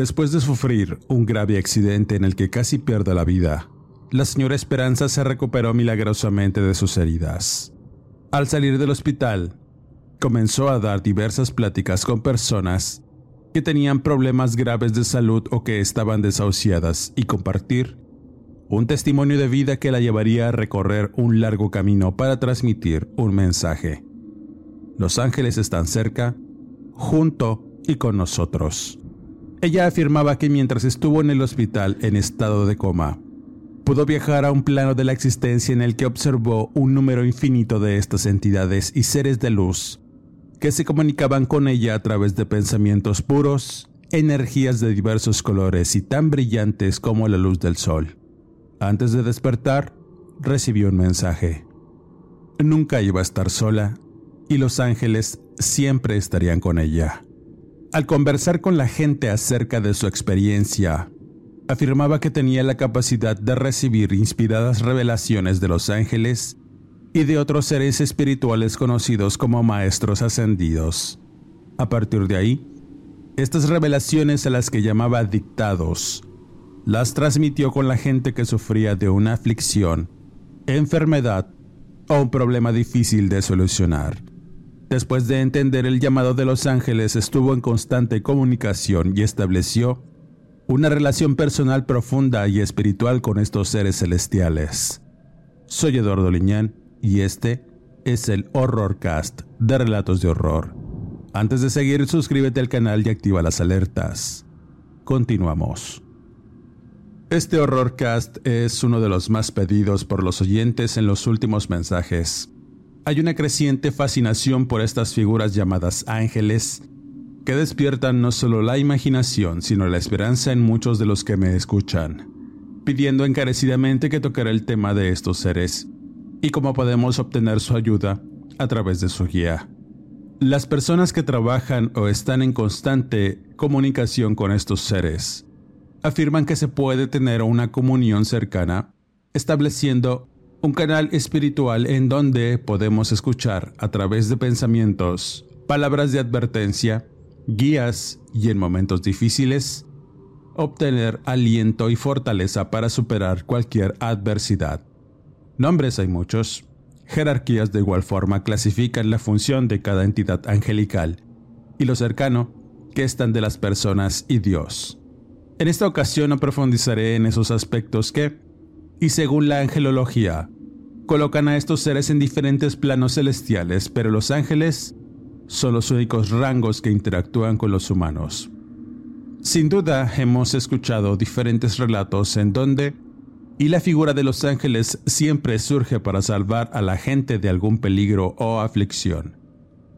Después de sufrir un grave accidente en el que casi pierde la vida, la señora Esperanza se recuperó milagrosamente de sus heridas. Al salir del hospital, comenzó a dar diversas pláticas con personas que tenían problemas graves de salud o que estaban desahuciadas y compartir un testimonio de vida que la llevaría a recorrer un largo camino para transmitir un mensaje. Los ángeles están cerca, junto y con nosotros. Ella afirmaba que mientras estuvo en el hospital en estado de coma, pudo viajar a un plano de la existencia en el que observó un número infinito de estas entidades y seres de luz que se comunicaban con ella a través de pensamientos puros, energías de diversos colores y tan brillantes como la luz del sol. Antes de despertar, recibió un mensaje. Nunca iba a estar sola y los ángeles siempre estarían con ella. Al conversar con la gente acerca de su experiencia, afirmaba que tenía la capacidad de recibir inspiradas revelaciones de los ángeles y de otros seres espirituales conocidos como maestros ascendidos. A partir de ahí, estas revelaciones a las que llamaba dictados, las transmitió con la gente que sufría de una aflicción, enfermedad o un problema difícil de solucionar. Después de entender el llamado de los ángeles, estuvo en constante comunicación y estableció una relación personal profunda y espiritual con estos seres celestiales. Soy Eduardo Liñán y este es el Horrorcast de Relatos de Horror. Antes de seguir, suscríbete al canal y activa las alertas. Continuamos. Este Horrorcast es uno de los más pedidos por los oyentes en los últimos mensajes. Hay una creciente fascinación por estas figuras llamadas ángeles que despiertan no solo la imaginación, sino la esperanza en muchos de los que me escuchan, pidiendo encarecidamente que tocara el tema de estos seres y cómo podemos obtener su ayuda a través de su guía. Las personas que trabajan o están en constante comunicación con estos seres afirman que se puede tener una comunión cercana estableciendo un canal espiritual en donde podemos escuchar a través de pensamientos, palabras de advertencia, guías y en momentos difíciles, obtener aliento y fortaleza para superar cualquier adversidad. Nombres hay muchos. Jerarquías de igual forma clasifican la función de cada entidad angelical y lo cercano que están de las personas y Dios. En esta ocasión no profundizaré en esos aspectos que, y según la angelología, colocan a estos seres en diferentes planos celestiales, pero los ángeles son los únicos rangos que interactúan con los humanos. Sin duda hemos escuchado diferentes relatos en donde y la figura de los ángeles siempre surge para salvar a la gente de algún peligro o aflicción.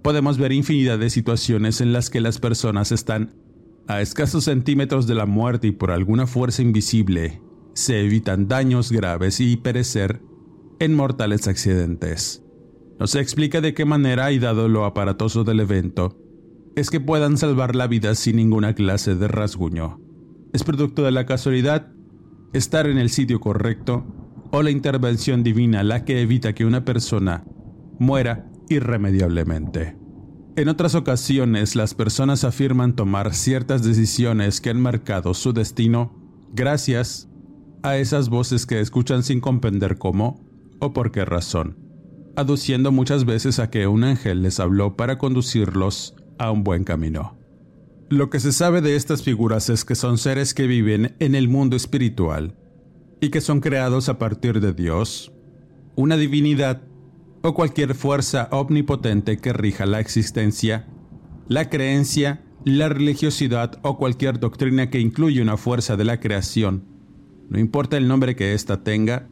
Podemos ver infinidad de situaciones en las que las personas están a escasos centímetros de la muerte y por alguna fuerza invisible se evitan daños graves y perecer en mortales accidentes. No se explica de qué manera y dado lo aparatoso del evento, es que puedan salvar la vida sin ninguna clase de rasguño. Es producto de la casualidad, estar en el sitio correcto o la intervención divina la que evita que una persona muera irremediablemente. En otras ocasiones las personas afirman tomar ciertas decisiones que han marcado su destino gracias a esas voces que escuchan sin comprender cómo o por qué razón, aduciendo muchas veces a que un ángel les habló para conducirlos a un buen camino. Lo que se sabe de estas figuras es que son seres que viven en el mundo espiritual y que son creados a partir de Dios, una divinidad o cualquier fuerza omnipotente que rija la existencia La creencia, la religiosidad o cualquier doctrina que incluye una fuerza de la creación, no importa el nombre que ésta tenga,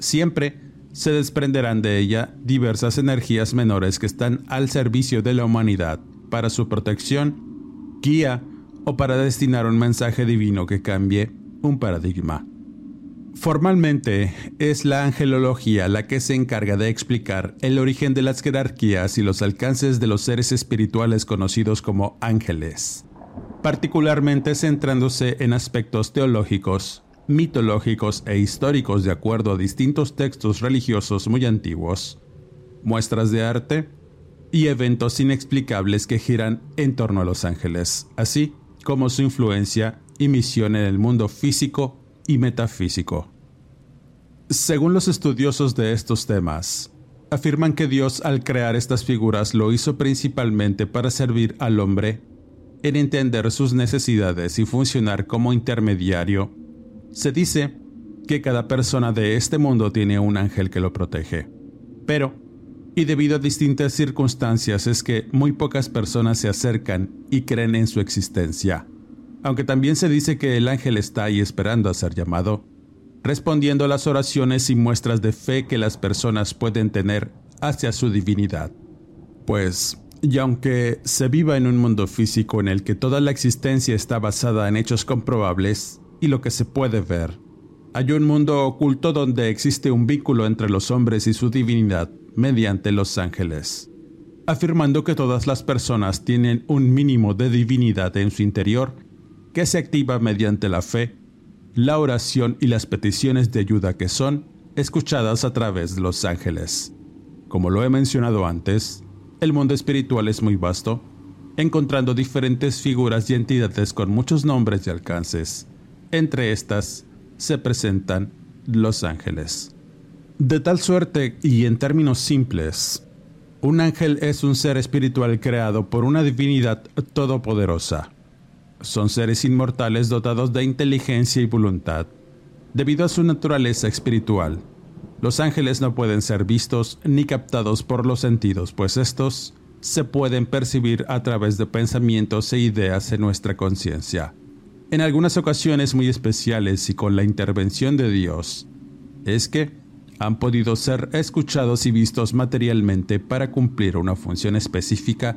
siempre se desprenderán de ella diversas energías menores que están al servicio de la humanidad para su protección, guía o para destinar un mensaje divino que cambie un paradigma. Formalmente, es la angelología la que se encarga de explicar el origen de las jerarquías y los alcances de los seres espirituales conocidos como ángeles, particularmente centrándose en aspectos teológicos, mitológicos e históricos de acuerdo a distintos textos religiosos muy antiguos, muestras de arte y eventos inexplicables que giran en torno a los ángeles, así como su influencia y misión en el mundo físico y metafísico. Según los estudiosos de estos temas, afirman que Dios al crear estas figuras lo hizo principalmente para servir al hombre en entender sus necesidades y funcionar como intermediario. Se dice que cada persona de este mundo tiene un ángel que lo protege. Pero, y debido a distintas circunstancias es que muy pocas personas se acercan y creen en su existencia aunque también se dice que el ángel está ahí esperando a ser llamado, respondiendo a las oraciones y muestras de fe que las personas pueden tener hacia su divinidad. Pues, y aunque se viva en un mundo físico en el que toda la existencia está basada en hechos comprobables y lo que se puede ver, hay un mundo oculto donde existe un vínculo entre los hombres y su divinidad mediante los ángeles, afirmando que todas las personas tienen un mínimo de divinidad en su interior que se activa mediante la fe, la oración y las peticiones de ayuda que son escuchadas a través de los ángeles. Como lo he mencionado antes, el mundo espiritual es muy vasto, encontrando diferentes figuras y entidades con muchos nombres y alcances. Entre estas se presentan los ángeles. De tal suerte y en términos simples, un ángel es un ser espiritual creado por una divinidad todopoderosa son seres inmortales dotados de inteligencia y voluntad. Debido a su naturaleza espiritual, los ángeles no pueden ser vistos ni captados por los sentidos, pues estos se pueden percibir a través de pensamientos e ideas en nuestra conciencia. En algunas ocasiones muy especiales y con la intervención de Dios, es que han podido ser escuchados y vistos materialmente para cumplir una función específica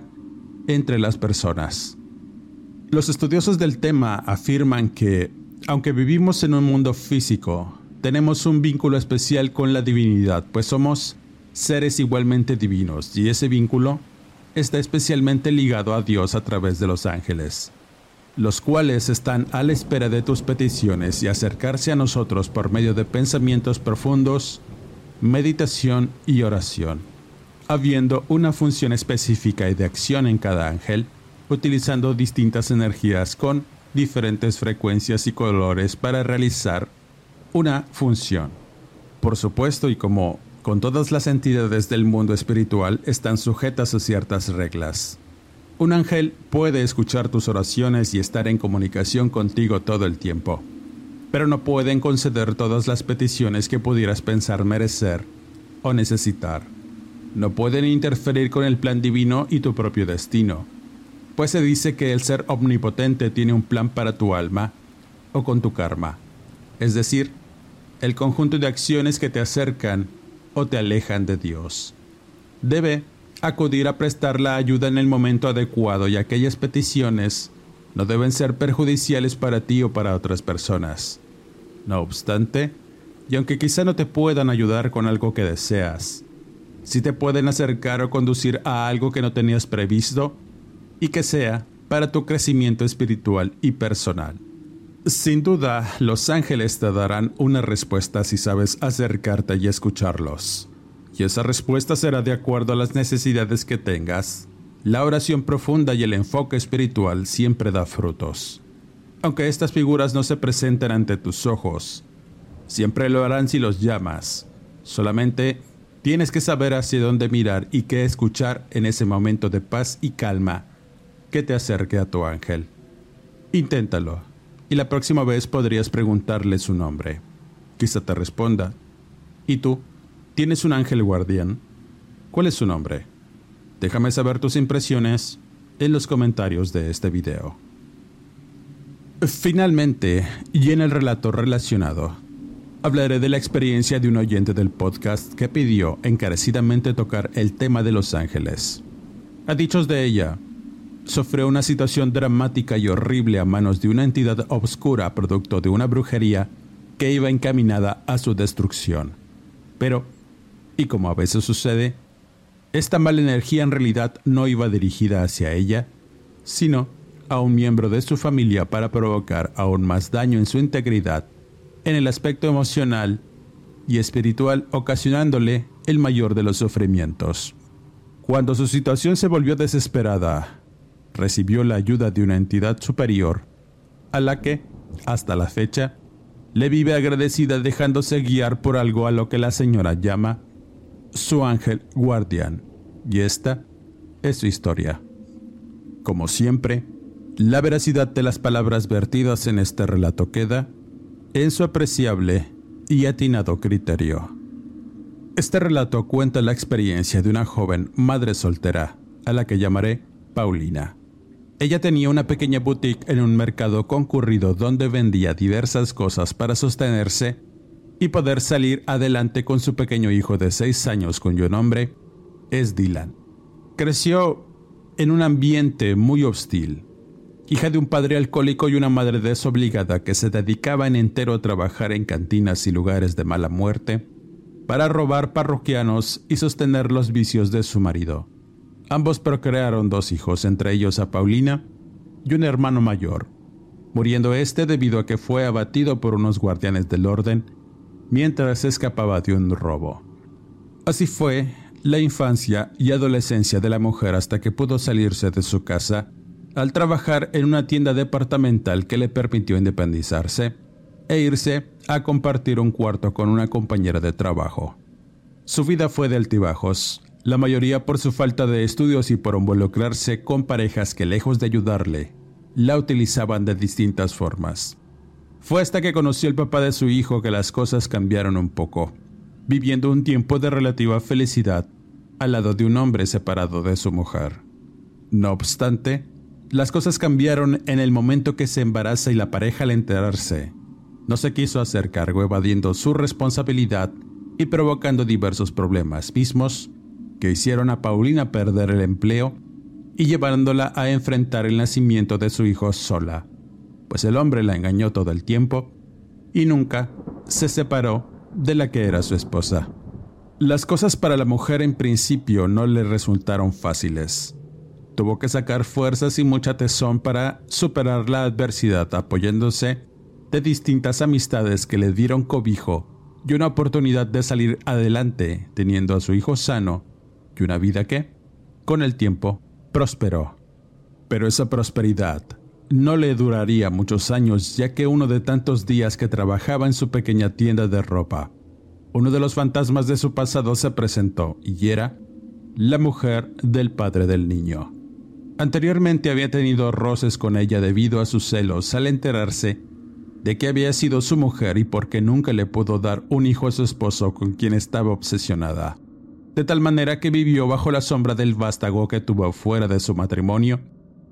entre las personas. Los estudiosos del tema afirman que, aunque vivimos en un mundo físico, tenemos un vínculo especial con la divinidad, pues somos seres igualmente divinos y ese vínculo está especialmente ligado a Dios a través de los ángeles, los cuales están a la espera de tus peticiones y acercarse a nosotros por medio de pensamientos profundos, meditación y oración, habiendo una función específica y de acción en cada ángel utilizando distintas energías con diferentes frecuencias y colores para realizar una función. Por supuesto, y como con todas las entidades del mundo espiritual, están sujetas a ciertas reglas. Un ángel puede escuchar tus oraciones y estar en comunicación contigo todo el tiempo, pero no pueden conceder todas las peticiones que pudieras pensar merecer o necesitar. No pueden interferir con el plan divino y tu propio destino pues se dice que el ser omnipotente tiene un plan para tu alma o con tu karma, es decir, el conjunto de acciones que te acercan o te alejan de Dios. Debe acudir a prestar la ayuda en el momento adecuado y aquellas peticiones no deben ser perjudiciales para ti o para otras personas. No obstante, y aunque quizá no te puedan ayudar con algo que deseas, si te pueden acercar o conducir a algo que no tenías previsto, y que sea para tu crecimiento espiritual y personal. Sin duda, los ángeles te darán una respuesta si sabes acercarte y escucharlos. Y esa respuesta será de acuerdo a las necesidades que tengas. La oración profunda y el enfoque espiritual siempre da frutos. Aunque estas figuras no se presenten ante tus ojos, siempre lo harán si los llamas. Solamente tienes que saber hacia dónde mirar y qué escuchar en ese momento de paz y calma que te acerque a tu ángel. Inténtalo, y la próxima vez podrías preguntarle su nombre. Quizá te responda. ¿Y tú? ¿Tienes un ángel guardián? ¿Cuál es su nombre? Déjame saber tus impresiones en los comentarios de este video. Finalmente, y en el relato relacionado, hablaré de la experiencia de un oyente del podcast que pidió encarecidamente tocar el tema de Los Ángeles. A dichos de ella, sufrió una situación dramática y horrible a manos de una entidad obscura producto de una brujería que iba encaminada a su destrucción. Pero, y como a veces sucede, esta mala energía en realidad no iba dirigida hacia ella, sino a un miembro de su familia para provocar aún más daño en su integridad, en el aspecto emocional y espiritual, ocasionándole el mayor de los sufrimientos. Cuando su situación se volvió desesperada, recibió la ayuda de una entidad superior, a la que, hasta la fecha, le vive agradecida dejándose guiar por algo a lo que la señora llama su ángel guardián. Y esta es su historia. Como siempre, la veracidad de las palabras vertidas en este relato queda en su apreciable y atinado criterio. Este relato cuenta la experiencia de una joven madre soltera, a la que llamaré Paulina. Ella tenía una pequeña boutique en un mercado concurrido donde vendía diversas cosas para sostenerse y poder salir adelante con su pequeño hijo de seis años cuyo nombre es Dylan. Creció en un ambiente muy hostil, hija de un padre alcohólico y una madre desobligada que se dedicaba en entero a trabajar en cantinas y lugares de mala muerte para robar parroquianos y sostener los vicios de su marido. Ambos procrearon dos hijos, entre ellos a Paulina y un hermano mayor, muriendo este debido a que fue abatido por unos guardianes del orden mientras escapaba de un robo. Así fue la infancia y adolescencia de la mujer hasta que pudo salirse de su casa al trabajar en una tienda departamental que le permitió independizarse e irse a compartir un cuarto con una compañera de trabajo. Su vida fue de altibajos, la mayoría por su falta de estudios y por involucrarse con parejas que lejos de ayudarle, la utilizaban de distintas formas. Fue hasta que conoció al papá de su hijo que las cosas cambiaron un poco, viviendo un tiempo de relativa felicidad al lado de un hombre separado de su mujer. No obstante, las cosas cambiaron en el momento que se embaraza y la pareja al enterarse no se quiso hacer cargo evadiendo su responsabilidad y provocando diversos problemas mismos que hicieron a Paulina perder el empleo y llevándola a enfrentar el nacimiento de su hijo sola, pues el hombre la engañó todo el tiempo y nunca se separó de la que era su esposa. Las cosas para la mujer en principio no le resultaron fáciles. Tuvo que sacar fuerzas y mucha tesón para superar la adversidad apoyándose de distintas amistades que le dieron cobijo y una oportunidad de salir adelante teniendo a su hijo sano y una vida que, con el tiempo, prosperó. Pero esa prosperidad no le duraría muchos años ya que uno de tantos días que trabajaba en su pequeña tienda de ropa, uno de los fantasmas de su pasado se presentó y era la mujer del padre del niño. Anteriormente había tenido roces con ella debido a sus celos al enterarse de que había sido su mujer y porque nunca le pudo dar un hijo a su esposo con quien estaba obsesionada. De tal manera que vivió bajo la sombra del vástago que tuvo fuera de su matrimonio,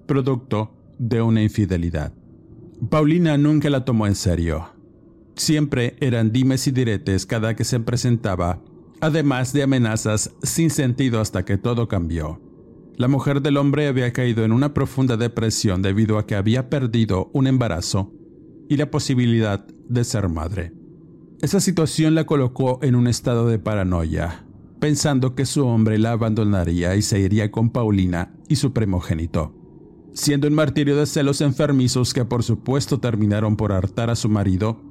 producto de una infidelidad. Paulina nunca la tomó en serio. Siempre eran dimes y diretes cada que se presentaba, además de amenazas sin sentido hasta que todo cambió. La mujer del hombre había caído en una profunda depresión debido a que había perdido un embarazo y la posibilidad de ser madre. Esa situación la colocó en un estado de paranoia, pensando que su hombre la abandonaría y se iría con Paulina y su primogénito, siendo un martirio de celos enfermizos que por supuesto terminaron por hartar a su marido,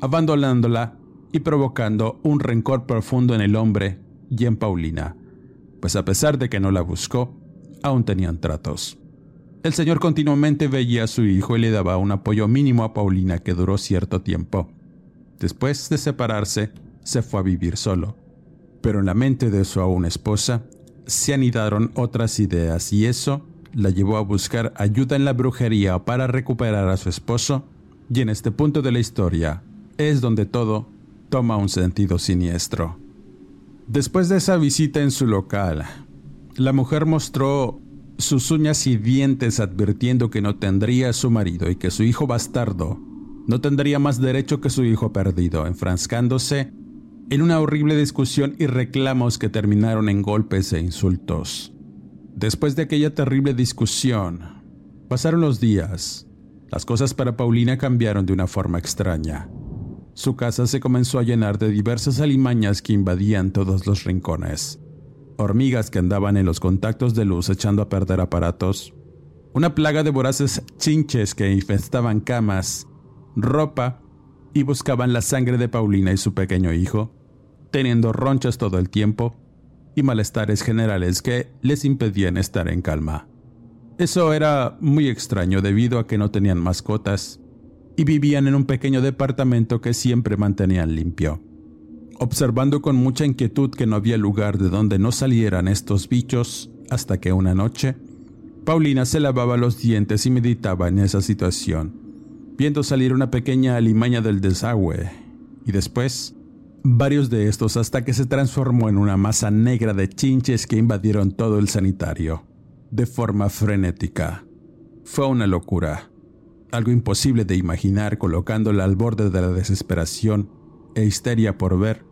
abandonándola y provocando un rencor profundo en el hombre y en Paulina, pues a pesar de que no la buscó, aún tenían tratos. El señor continuamente veía a su hijo y le daba un apoyo mínimo a Paulina que duró cierto tiempo. Después de separarse, se fue a vivir solo. Pero en la mente de su aún esposa se anidaron otras ideas y eso la llevó a buscar ayuda en la brujería para recuperar a su esposo y en este punto de la historia es donde todo toma un sentido siniestro. Después de esa visita en su local, la mujer mostró sus uñas y dientes advirtiendo que no tendría a su marido y que su hijo bastardo no tendría más derecho que su hijo perdido, enfrascándose en una horrible discusión y reclamos que terminaron en golpes e insultos. Después de aquella terrible discusión, pasaron los días. Las cosas para Paulina cambiaron de una forma extraña. Su casa se comenzó a llenar de diversas alimañas que invadían todos los rincones. Hormigas que andaban en los contactos de luz echando a perder aparatos. Una plaga de voraces chinches que infestaban camas, ropa y buscaban la sangre de Paulina y su pequeño hijo, teniendo ronchas todo el tiempo y malestares generales que les impedían estar en calma. Eso era muy extraño debido a que no tenían mascotas y vivían en un pequeño departamento que siempre mantenían limpio. Observando con mucha inquietud que no había lugar de donde no salieran estos bichos, hasta que una noche, Paulina se lavaba los dientes y meditaba en esa situación, viendo salir una pequeña alimaña del desagüe, y después varios de estos hasta que se transformó en una masa negra de chinches que invadieron todo el sanitario, de forma frenética. Fue una locura, algo imposible de imaginar colocándola al borde de la desesperación e histeria por ver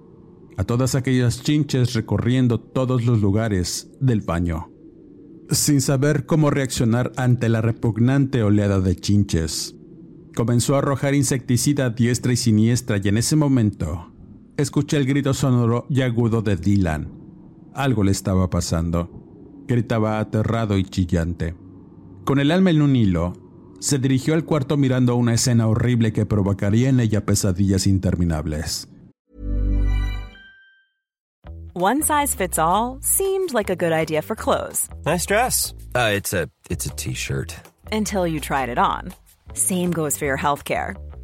a todas aquellas chinches recorriendo todos los lugares del baño. Sin saber cómo reaccionar ante la repugnante oleada de chinches, comenzó a arrojar insecticida a diestra y siniestra y en ese momento escuché el grito sonoro y agudo de Dylan. Algo le estaba pasando. Gritaba aterrado y chillante. Con el alma en un hilo, se dirigió al cuarto mirando una escena horrible que provocaría en ella pesadillas interminables. One size fits all seemed like a good idea for clothes. Nice dress. Uh, it's a it's a t-shirt. Until you tried it on. Same goes for your healthcare.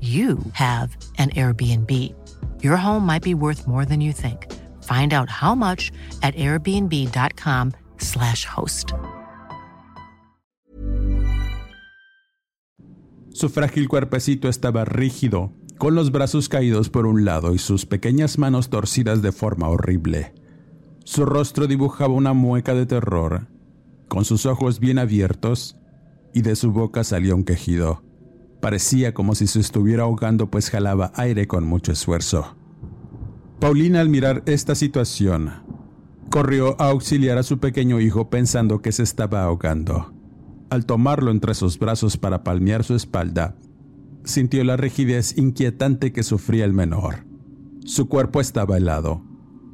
you have an Airbnb. Your home might be worth more than you think. Find out how much at airbnb.com/slash host. Su frágil cuerpecito estaba rígido, con los brazos caídos por un lado y sus pequeñas manos torcidas de forma horrible. Su rostro dibujaba una mueca de terror, con sus ojos bien abiertos, y de su boca salía un quejido. Parecía como si se estuviera ahogando pues jalaba aire con mucho esfuerzo. Paulina al mirar esta situación, corrió a auxiliar a su pequeño hijo pensando que se estaba ahogando. Al tomarlo entre sus brazos para palmear su espalda, sintió la rigidez inquietante que sufría el menor. Su cuerpo estaba helado.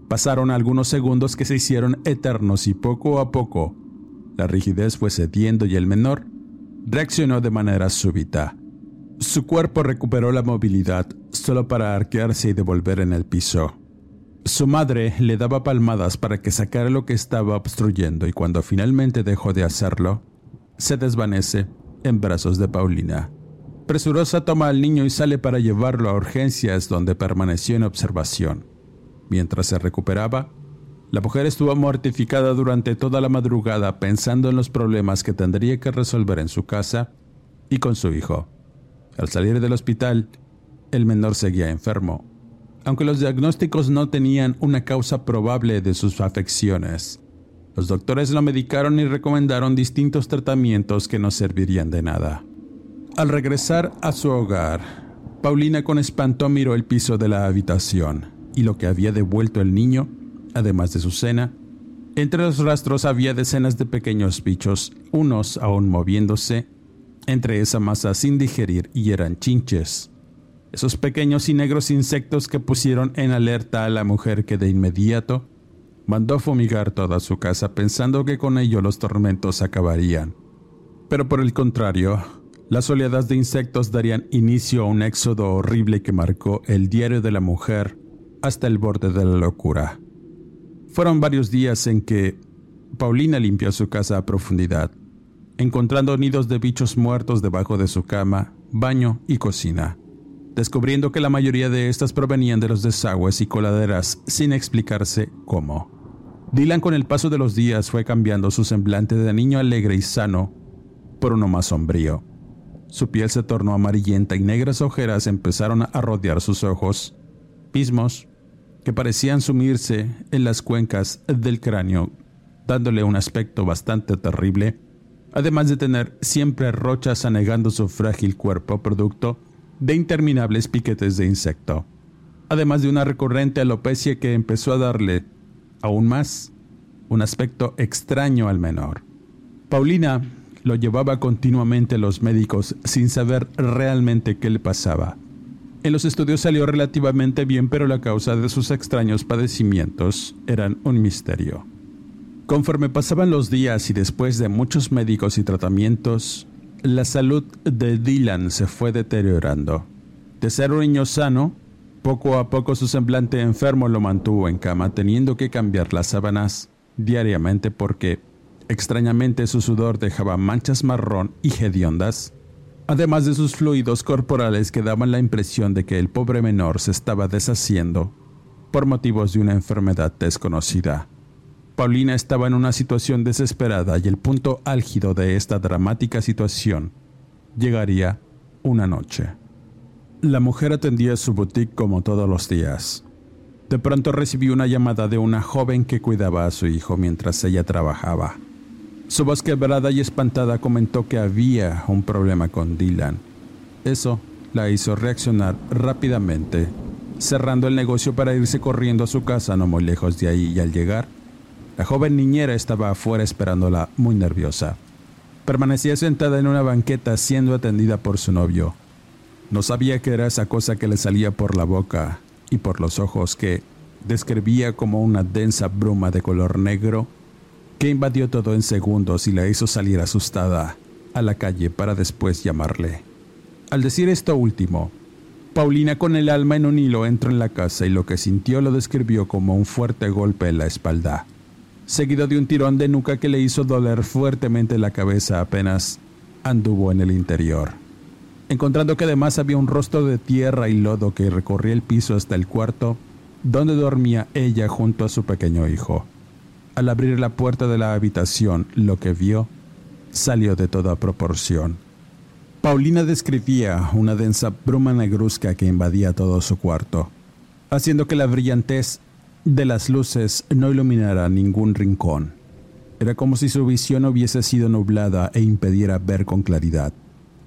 Pasaron algunos segundos que se hicieron eternos y poco a poco la rigidez fue cediendo y el menor reaccionó de manera súbita. Su cuerpo recuperó la movilidad solo para arquearse y devolver en el piso. Su madre le daba palmadas para que sacara lo que estaba obstruyendo y cuando finalmente dejó de hacerlo, se desvanece en brazos de Paulina. Presurosa toma al niño y sale para llevarlo a urgencias donde permaneció en observación. Mientras se recuperaba, la mujer estuvo mortificada durante toda la madrugada pensando en los problemas que tendría que resolver en su casa y con su hijo. Al salir del hospital, el menor seguía enfermo, aunque los diagnósticos no tenían una causa probable de sus afecciones. Los doctores lo medicaron y recomendaron distintos tratamientos que no servirían de nada. Al regresar a su hogar, Paulina con espanto miró el piso de la habitación y lo que había devuelto el niño, además de su cena. Entre los rastros había decenas de pequeños bichos, unos aún moviéndose entre esa masa sin digerir y eran chinches. esos pequeños y negros insectos que pusieron en alerta a la mujer que de inmediato mandó fumigar toda su casa pensando que con ello los tormentos acabarían. Pero por el contrario, las oleadas de insectos darían inicio a un éxodo horrible que marcó el diario de la mujer hasta el borde de la locura. Fueron varios días en que Paulina limpió su casa a profundidad, encontrando nidos de bichos muertos debajo de su cama, baño y cocina, descubriendo que la mayoría de estas provenían de los desagües y coladeras sin explicarse cómo. Dylan con el paso de los días fue cambiando su semblante de niño alegre y sano por uno más sombrío. Su piel se tornó amarillenta y negras ojeras empezaron a rodear sus ojos, mismos que parecían sumirse en las cuencas del cráneo, dándole un aspecto bastante terrible, además de tener siempre rochas anegando su frágil cuerpo producto de interminables piquetes de insecto, además de una recurrente alopecia que empezó a darle, aún más, un aspecto extraño al menor. Paulina lo llevaba continuamente a los médicos sin saber realmente qué le pasaba. En los estudios salió relativamente bien, pero la causa de sus extraños padecimientos eran un misterio. Conforme pasaban los días y después de muchos médicos y tratamientos, la salud de Dylan se fue deteriorando. De ser un niño sano, poco a poco su semblante enfermo lo mantuvo en cama, teniendo que cambiar las sábanas diariamente porque Extrañamente su sudor dejaba manchas marrón y hediondas, además de sus fluidos corporales que daban la impresión de que el pobre menor se estaba deshaciendo por motivos de una enfermedad desconocida. Paulina estaba en una situación desesperada y el punto álgido de esta dramática situación llegaría una noche. La mujer atendía su boutique como todos los días. De pronto recibió una llamada de una joven que cuidaba a su hijo mientras ella trabajaba. Su voz quebrada y espantada comentó que había un problema con Dylan. Eso la hizo reaccionar rápidamente, cerrando el negocio para irse corriendo a su casa no muy lejos de ahí y al llegar, la joven niñera estaba afuera esperándola muy nerviosa. Permanecía sentada en una banqueta siendo atendida por su novio. No sabía qué era esa cosa que le salía por la boca y por los ojos que describía como una densa bruma de color negro que invadió todo en segundos y la hizo salir asustada a la calle para después llamarle. Al decir esto último, Paulina con el alma en un hilo entró en la casa y lo que sintió lo describió como un fuerte golpe en la espalda, seguido de un tirón de nuca que le hizo doler fuertemente la cabeza apenas anduvo en el interior. Encontrando que además había un rostro de tierra y lodo que recorría el piso hasta el cuarto, donde dormía ella junto a su pequeño hijo. Al abrir la puerta de la habitación, lo que vio salió de toda proporción. Paulina describía una densa bruma negruzca que invadía todo su cuarto, haciendo que la brillantez de las luces no iluminara ningún rincón. Era como si su visión hubiese sido nublada e impediera ver con claridad.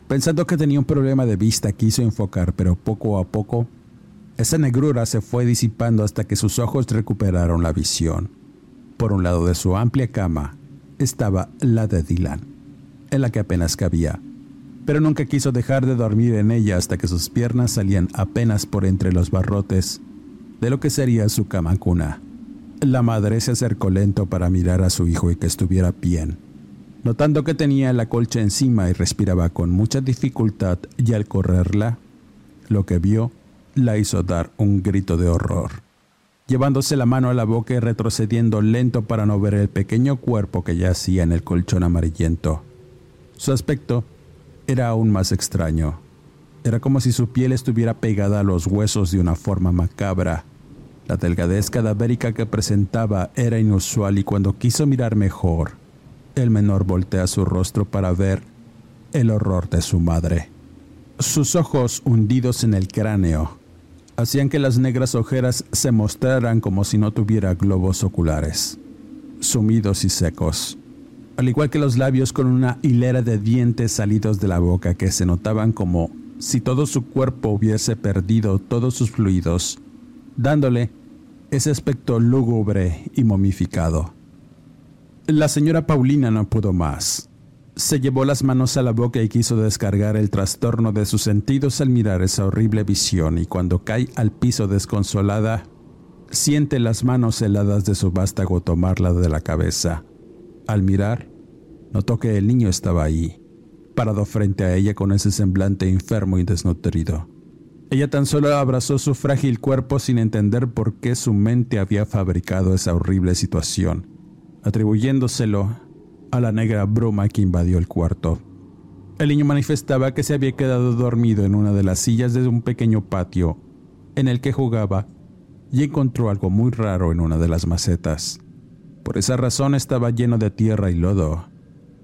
Pensando que tenía un problema de vista, quiso enfocar, pero poco a poco, esa negrura se fue disipando hasta que sus ojos recuperaron la visión. Por un lado de su amplia cama estaba la de Dylan, en la que apenas cabía, pero nunca quiso dejar de dormir en ella hasta que sus piernas salían apenas por entre los barrotes de lo que sería su cama cuna. La madre se acercó lento para mirar a su hijo y que estuviera bien. Notando que tenía la colcha encima y respiraba con mucha dificultad y al correrla, lo que vio la hizo dar un grito de horror llevándose la mano a la boca y retrocediendo lento para no ver el pequeño cuerpo que yacía en el colchón amarillento. Su aspecto era aún más extraño. Era como si su piel estuviera pegada a los huesos de una forma macabra. La delgadez cadavérica que presentaba era inusual y cuando quiso mirar mejor, el menor voltea su rostro para ver el horror de su madre. Sus ojos hundidos en el cráneo hacían que las negras ojeras se mostraran como si no tuviera globos oculares, sumidos y secos, al igual que los labios con una hilera de dientes salidos de la boca que se notaban como si todo su cuerpo hubiese perdido todos sus fluidos, dándole ese aspecto lúgubre y momificado. La señora Paulina no pudo más. Se llevó las manos a la boca y quiso descargar el trastorno de sus sentidos al mirar esa horrible visión y cuando cae al piso desconsolada, siente las manos heladas de su vástago tomarla de la cabeza. Al mirar, notó que el niño estaba ahí, parado frente a ella con ese semblante enfermo y desnutrido. Ella tan solo abrazó su frágil cuerpo sin entender por qué su mente había fabricado esa horrible situación, atribuyéndoselo a la negra bruma que invadió el cuarto. El niño manifestaba que se había quedado dormido en una de las sillas de un pequeño patio en el que jugaba y encontró algo muy raro en una de las macetas. Por esa razón estaba lleno de tierra y lodo.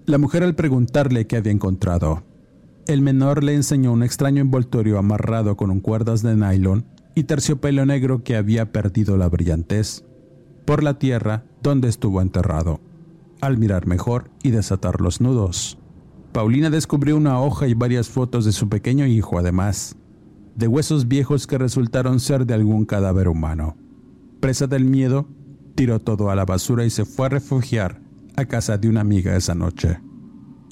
La mujer al preguntarle qué había encontrado, el menor le enseñó un extraño envoltorio amarrado con un cuerdas de nylon y terciopelo negro que había perdido la brillantez por la tierra donde estuvo enterrado al mirar mejor y desatar los nudos. Paulina descubrió una hoja y varias fotos de su pequeño hijo, además de huesos viejos que resultaron ser de algún cadáver humano. Presa del miedo, tiró todo a la basura y se fue a refugiar a casa de una amiga esa noche.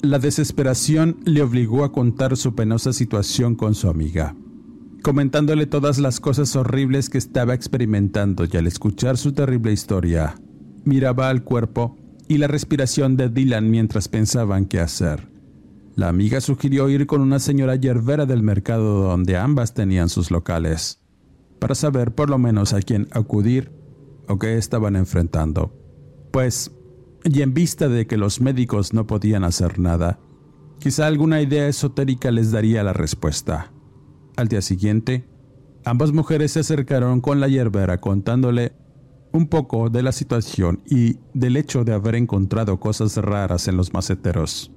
La desesperación le obligó a contar su penosa situación con su amiga, comentándole todas las cosas horribles que estaba experimentando y al escuchar su terrible historia, miraba al cuerpo y la respiración de Dylan mientras pensaban qué hacer. La amiga sugirió ir con una señora yerbera del mercado donde ambas tenían sus locales, para saber por lo menos a quién acudir o qué estaban enfrentando. Pues, y en vista de que los médicos no podían hacer nada, quizá alguna idea esotérica les daría la respuesta. Al día siguiente, ambas mujeres se acercaron con la yerbera contándole un poco de la situación y del hecho de haber encontrado cosas raras en los maceteros.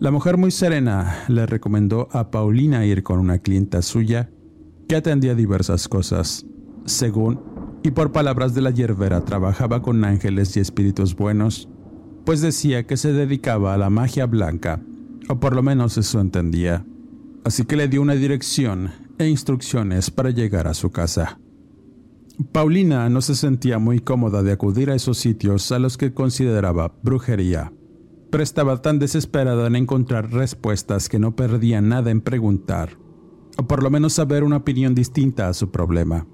La mujer muy serena le recomendó a Paulina ir con una clienta suya que atendía diversas cosas. Según y por palabras de la hierbera, trabajaba con ángeles y espíritus buenos, pues decía que se dedicaba a la magia blanca, o por lo menos eso entendía. Así que le dio una dirección e instrucciones para llegar a su casa. Paulina no se sentía muy cómoda de acudir a esos sitios a los que consideraba brujería, pero estaba tan desesperada en encontrar respuestas que no perdía nada en preguntar, o por lo menos saber una opinión distinta a su problema.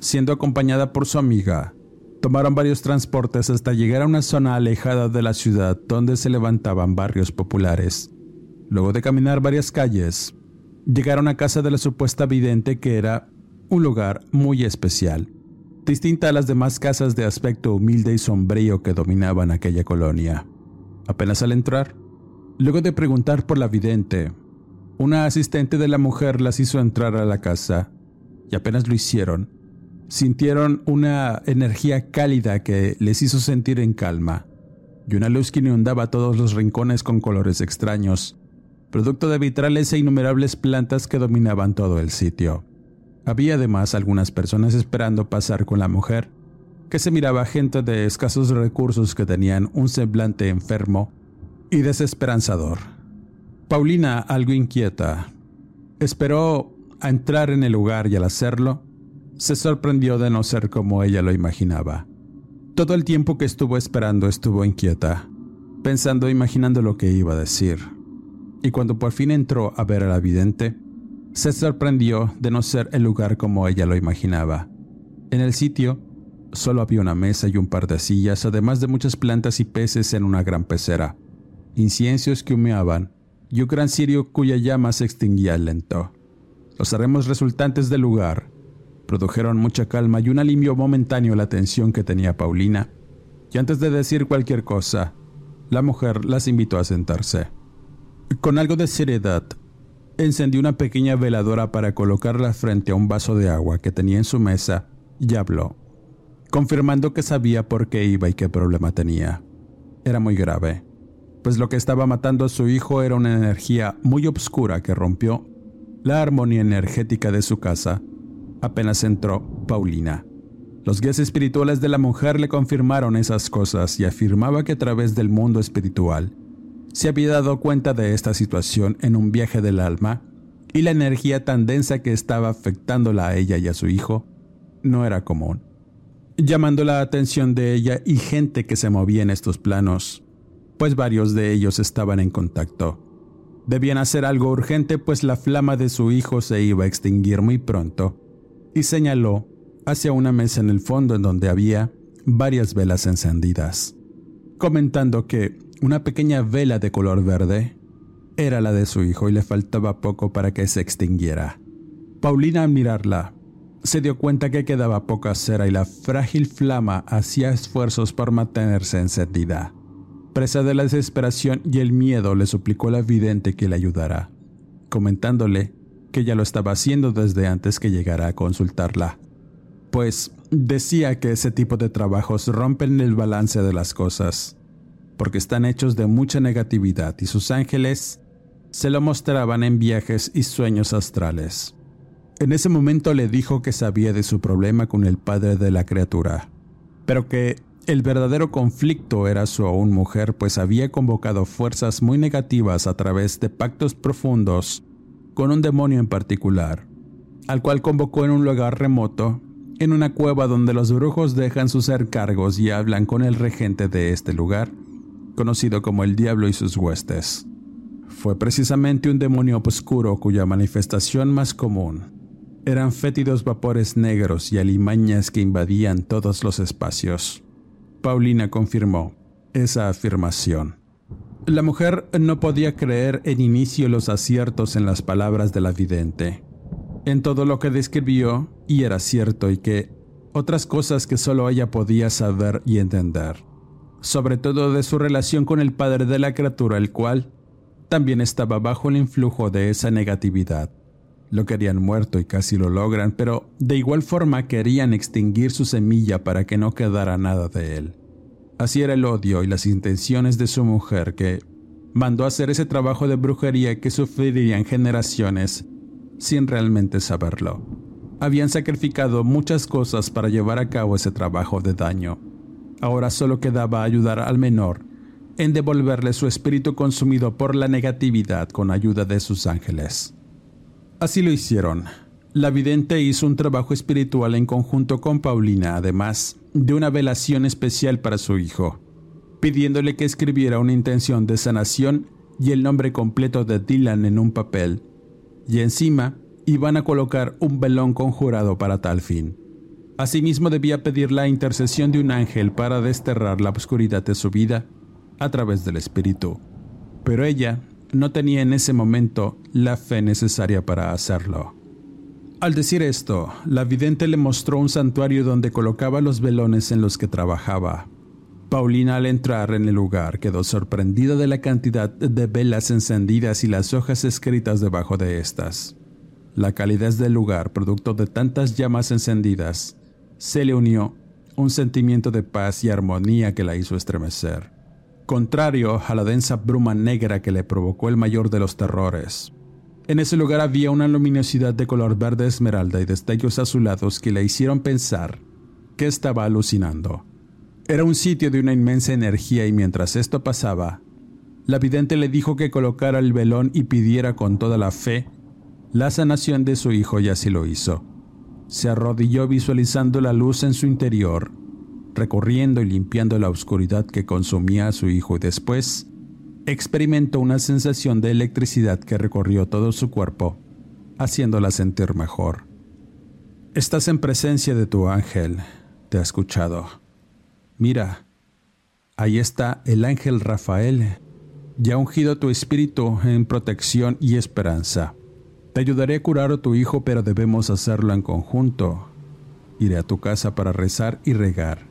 Siendo acompañada por su amiga, tomaron varios transportes hasta llegar a una zona alejada de la ciudad donde se levantaban barrios populares. Luego de caminar varias calles, llegaron a casa de la supuesta vidente que era un lugar muy especial, distinta a las demás casas de aspecto humilde y sombrío que dominaban aquella colonia. Apenas al entrar, luego de preguntar por la vidente, una asistente de la mujer las hizo entrar a la casa, y apenas lo hicieron, sintieron una energía cálida que les hizo sentir en calma, y una luz que inundaba todos los rincones con colores extraños, producto de vitrales e innumerables plantas que dominaban todo el sitio. Había además algunas personas esperando pasar con la mujer, que se miraba gente de escasos recursos que tenían un semblante enfermo y desesperanzador. Paulina, algo inquieta, esperó a entrar en el lugar y al hacerlo, se sorprendió de no ser como ella lo imaginaba. Todo el tiempo que estuvo esperando estuvo inquieta, pensando e imaginando lo que iba a decir. Y cuando por fin entró a ver a la vidente, se sorprendió de no ser el lugar como ella lo imaginaba. En el sitio solo había una mesa y un par de sillas, además de muchas plantas y peces en una gran pecera, inciensos que humeaban y un gran cirio cuya llama se extinguía lento. Los arremos resultantes del lugar produjeron mucha calma y un alivio momentáneo a la tensión que tenía Paulina, y antes de decir cualquier cosa, la mujer las invitó a sentarse. Con algo de seriedad, encendió una pequeña veladora para colocarla frente a un vaso de agua que tenía en su mesa y habló, confirmando que sabía por qué iba y qué problema tenía. Era muy grave, pues lo que estaba matando a su hijo era una energía muy oscura que rompió la armonía energética de su casa apenas entró Paulina. Los guías espirituales de la mujer le confirmaron esas cosas y afirmaba que a través del mundo espiritual se había dado cuenta de esta situación en un viaje del alma y la energía tan densa que estaba afectándola a ella y a su hijo no era común, llamando la atención de ella y gente que se movía en estos planos. pues varios de ellos estaban en contacto. Debían hacer algo urgente, pues la flama de su hijo se iba a extinguir muy pronto, y señaló hacia una mesa en el fondo en donde había varias velas encendidas, comentando que una pequeña vela de color verde era la de su hijo y le faltaba poco para que se extinguiera. Paulina al mirarla se dio cuenta que quedaba poca cera y la frágil flama hacía esfuerzos por mantenerse encendida. Presa de la desesperación y el miedo, le suplicó al vidente que le ayudara, comentándole que ya lo estaba haciendo desde antes que llegara a consultarla, pues decía que ese tipo de trabajos rompen el balance de las cosas, porque están hechos de mucha negatividad y sus ángeles se lo mostraban en viajes y sueños astrales. En ese momento le dijo que sabía de su problema con el padre de la criatura, pero que el verdadero conflicto era su aún mujer, pues había convocado fuerzas muy negativas a través de pactos profundos con un demonio en particular, al cual convocó en un lugar remoto, en una cueva donde los brujos dejan sus cargos y hablan con el regente de este lugar, conocido como el Diablo y sus huestes. Fue precisamente un demonio oscuro cuya manifestación más común eran fétidos vapores negros y alimañas que invadían todos los espacios. Paulina confirmó esa afirmación. La mujer no podía creer en inicio los aciertos en las palabras de la vidente, en todo lo que describió y era cierto y que otras cosas que solo ella podía saber y entender, sobre todo de su relación con el padre de la criatura, el cual también estaba bajo el influjo de esa negatividad. Lo querían muerto y casi lo logran, pero de igual forma querían extinguir su semilla para que no quedara nada de él. Así era el odio y las intenciones de su mujer que mandó hacer ese trabajo de brujería que sufrirían generaciones sin realmente saberlo. Habían sacrificado muchas cosas para llevar a cabo ese trabajo de daño. Ahora solo quedaba ayudar al menor en devolverle su espíritu consumido por la negatividad con ayuda de sus ángeles. Así lo hicieron. La vidente hizo un trabajo espiritual en conjunto con Paulina, además de una velación especial para su hijo, pidiéndole que escribiera una intención de sanación y el nombre completo de Dylan en un papel, y encima iban a colocar un velón conjurado para tal fin. Asimismo debía pedir la intercesión de un ángel para desterrar la oscuridad de su vida a través del espíritu. Pero ella no tenía en ese momento la fe necesaria para hacerlo. Al decir esto, la vidente le mostró un santuario donde colocaba los velones en los que trabajaba. Paulina al entrar en el lugar quedó sorprendida de la cantidad de velas encendidas y las hojas escritas debajo de estas. La calidez del lugar, producto de tantas llamas encendidas, se le unió un sentimiento de paz y armonía que la hizo estremecer contrario a la densa bruma negra que le provocó el mayor de los terrores. En ese lugar había una luminosidad de color verde esmeralda y destellos azulados que le hicieron pensar que estaba alucinando. Era un sitio de una inmensa energía y mientras esto pasaba, la vidente le dijo que colocara el velón y pidiera con toda la fe la sanación de su hijo y así lo hizo. Se arrodilló visualizando la luz en su interior recorriendo y limpiando la oscuridad que consumía a su hijo y después experimentó una sensación de electricidad que recorrió todo su cuerpo, haciéndola sentir mejor. Estás en presencia de tu ángel, te ha escuchado. Mira, ahí está el ángel Rafael, ya ungido tu espíritu en protección y esperanza. Te ayudaré a curar a tu hijo, pero debemos hacerlo en conjunto. Iré a tu casa para rezar y regar.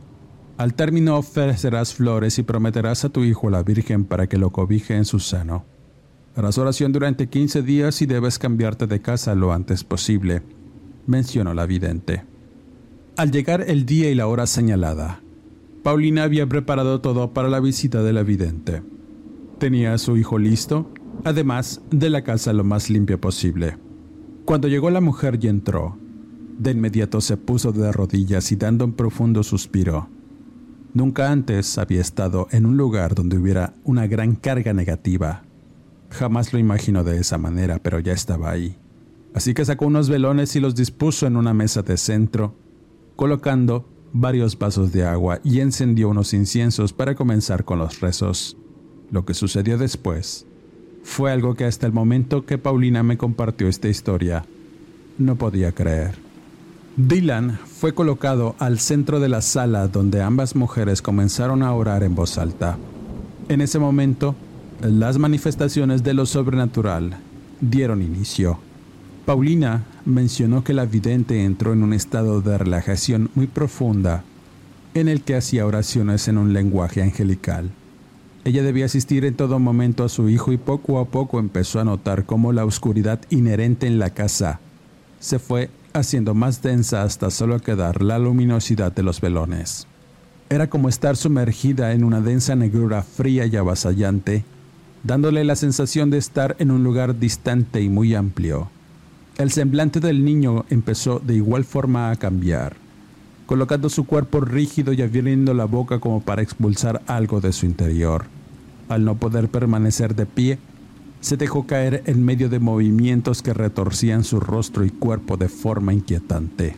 Al término ofrecerás flores y prometerás a tu hijo la Virgen para que lo cobije en su seno. Harás oración durante 15 días y debes cambiarte de casa lo antes posible, mencionó la vidente. Al llegar el día y la hora señalada, Paulina había preparado todo para la visita de la vidente. Tenía a su hijo listo, además de la casa lo más limpia posible. Cuando llegó la mujer y entró, de inmediato se puso de rodillas y dando un profundo suspiro, Nunca antes había estado en un lugar donde hubiera una gran carga negativa. Jamás lo imaginó de esa manera, pero ya estaba ahí. Así que sacó unos velones y los dispuso en una mesa de centro, colocando varios vasos de agua y encendió unos inciensos para comenzar con los rezos. Lo que sucedió después fue algo que hasta el momento que Paulina me compartió esta historia no podía creer. Dylan fue colocado al centro de la sala donde ambas mujeres comenzaron a orar en voz alta. En ese momento, las manifestaciones de lo sobrenatural dieron inicio. Paulina mencionó que la vidente entró en un estado de relajación muy profunda en el que hacía oraciones en un lenguaje angelical. Ella debía asistir en todo momento a su hijo y poco a poco empezó a notar cómo la oscuridad inherente en la casa se fue haciendo más densa hasta solo quedar la luminosidad de los velones. Era como estar sumergida en una densa negrura fría y avasallante, dándole la sensación de estar en un lugar distante y muy amplio. El semblante del niño empezó de igual forma a cambiar, colocando su cuerpo rígido y abriendo la boca como para expulsar algo de su interior. Al no poder permanecer de pie, se dejó caer en medio de movimientos que retorcían su rostro y cuerpo de forma inquietante.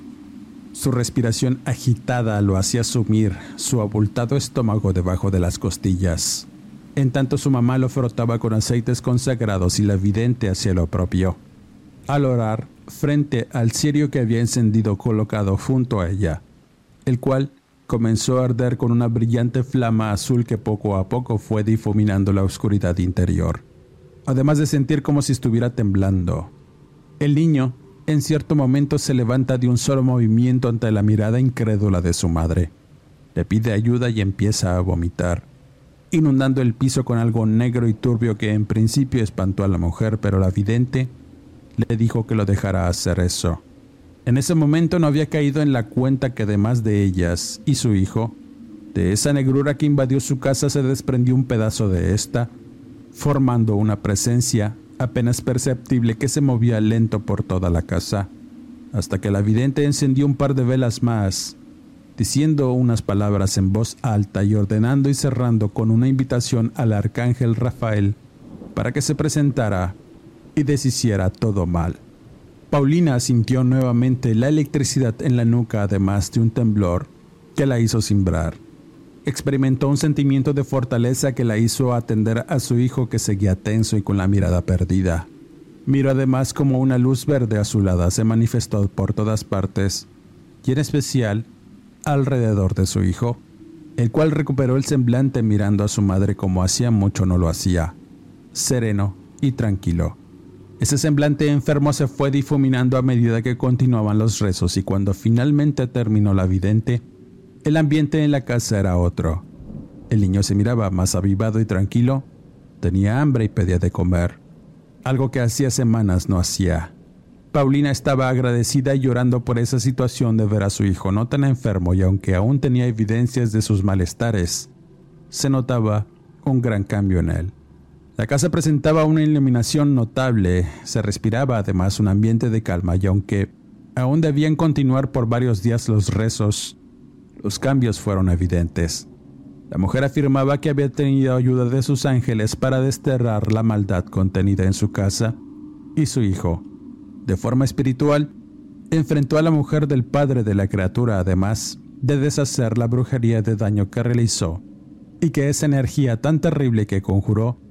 Su respiración agitada lo hacía sumir su abultado estómago debajo de las costillas. En tanto su mamá lo frotaba con aceites consagrados y la vidente hacía lo propio al orar frente al cirio que había encendido colocado junto a ella, el cual comenzó a arder con una brillante flama azul que poco a poco fue difuminando la oscuridad interior, además de sentir como si estuviera temblando. El niño, en cierto momento, se levanta de un solo movimiento ante la mirada incrédula de su madre. Le pide ayuda y empieza a vomitar, inundando el piso con algo negro y turbio que en principio espantó a la mujer, pero la vidente le dijo que lo dejara hacer eso. En ese momento no había caído en la cuenta que además de ellas y su hijo, de esa negrura que invadió su casa se desprendió un pedazo de esta, formando una presencia apenas perceptible que se movía lento por toda la casa, hasta que la vidente encendió un par de velas más, diciendo unas palabras en voz alta y ordenando y cerrando con una invitación al arcángel Rafael para que se presentara y deshiciera todo mal. Paulina sintió nuevamente la electricidad en la nuca además de un temblor que la hizo cimbrar. Experimentó un sentimiento de fortaleza que la hizo atender a su hijo que seguía tenso y con la mirada perdida. Miró además como una luz verde azulada se manifestó por todas partes, y en especial alrededor de su hijo, el cual recuperó el semblante mirando a su madre como hacía mucho no lo hacía, sereno y tranquilo. Ese semblante enfermo se fue difuminando a medida que continuaban los rezos y cuando finalmente terminó la vidente, el ambiente en la casa era otro. El niño se miraba más avivado y tranquilo, tenía hambre y pedía de comer, algo que hacía semanas no hacía. Paulina estaba agradecida y llorando por esa situación de ver a su hijo no tan enfermo y aunque aún tenía evidencias de sus malestares, se notaba un gran cambio en él. La casa presentaba una iluminación notable, se respiraba además un ambiente de calma y aunque aún debían continuar por varios días los rezos, los cambios fueron evidentes. La mujer afirmaba que había tenido ayuda de sus ángeles para desterrar la maldad contenida en su casa y su hijo. De forma espiritual, enfrentó a la mujer del padre de la criatura además de deshacer la brujería de daño que realizó y que esa energía tan terrible que conjuró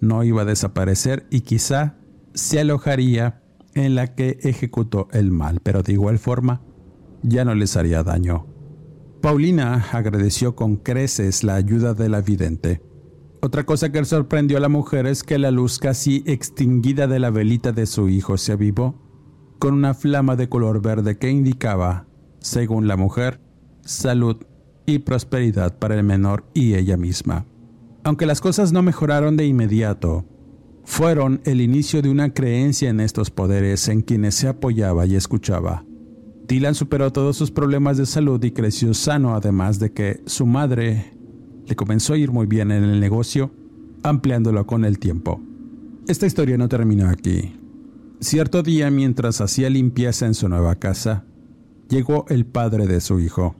no iba a desaparecer y quizá se alojaría en la que ejecutó el mal, pero de igual forma ya no les haría daño. Paulina agradeció con creces la ayuda de la vidente. Otra cosa que sorprendió a la mujer es que la luz casi extinguida de la velita de su hijo se avivó con una flama de color verde que indicaba, según la mujer, salud y prosperidad para el menor y ella misma. Aunque las cosas no mejoraron de inmediato, fueron el inicio de una creencia en estos poderes en quienes se apoyaba y escuchaba. Dylan superó todos sus problemas de salud y creció sano, además de que su madre le comenzó a ir muy bien en el negocio, ampliándolo con el tiempo. Esta historia no terminó aquí. Cierto día, mientras hacía limpieza en su nueva casa, llegó el padre de su hijo.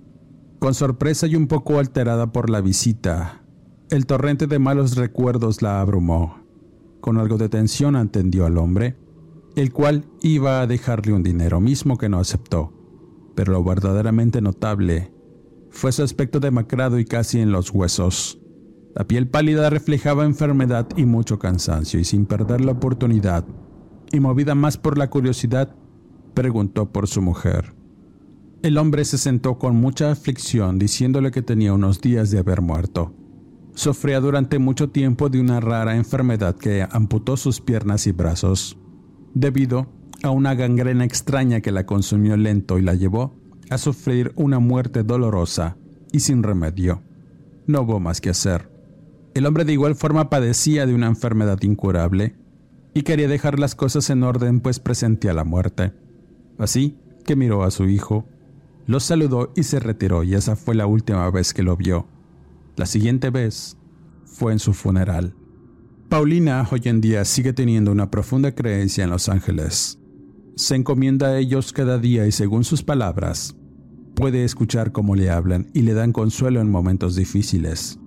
Con sorpresa y un poco alterada por la visita, el torrente de malos recuerdos la abrumó. Con algo de tensión atendió al hombre, el cual iba a dejarle un dinero mismo que no aceptó. Pero lo verdaderamente notable fue su aspecto demacrado y casi en los huesos. La piel pálida reflejaba enfermedad y mucho cansancio, y sin perder la oportunidad, y movida más por la curiosidad, preguntó por su mujer. El hombre se sentó con mucha aflicción diciéndole que tenía unos días de haber muerto. Sufría durante mucho tiempo de una rara enfermedad que amputó sus piernas y brazos, debido a una gangrena extraña que la consumió lento y la llevó a sufrir una muerte dolorosa y sin remedio. No hubo más que hacer. El hombre de igual forma padecía de una enfermedad incurable y quería dejar las cosas en orden pues presentía la muerte. Así que miró a su hijo, lo saludó y se retiró y esa fue la última vez que lo vio. La siguiente vez fue en su funeral. Paulina hoy en día sigue teniendo una profunda creencia en los ángeles. Se encomienda a ellos cada día y según sus palabras, puede escuchar cómo le hablan y le dan consuelo en momentos difíciles.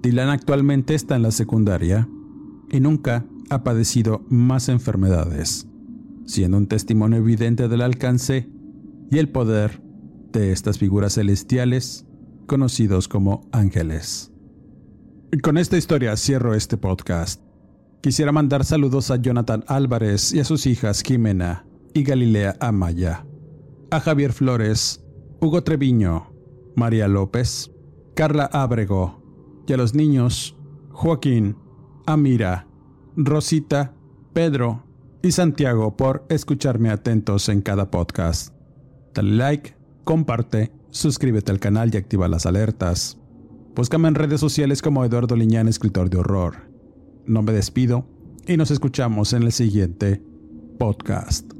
Dylan actualmente está en la secundaria y nunca ha padecido más enfermedades, siendo un testimonio evidente del alcance y el poder de estas figuras celestiales conocidos como ángeles. Con esta historia cierro este podcast. Quisiera mandar saludos a Jonathan Álvarez y a sus hijas Jimena y Galilea Amaya, a Javier Flores, Hugo Treviño, María López, Carla Ábrego, y a los niños Joaquín, Amira, Rosita, Pedro y Santiago por escucharme atentos en cada podcast. Dale like, comparte, suscríbete al canal y activa las alertas. Búscame en redes sociales como Eduardo Liñán, escritor de horror. No me despido y nos escuchamos en el siguiente podcast.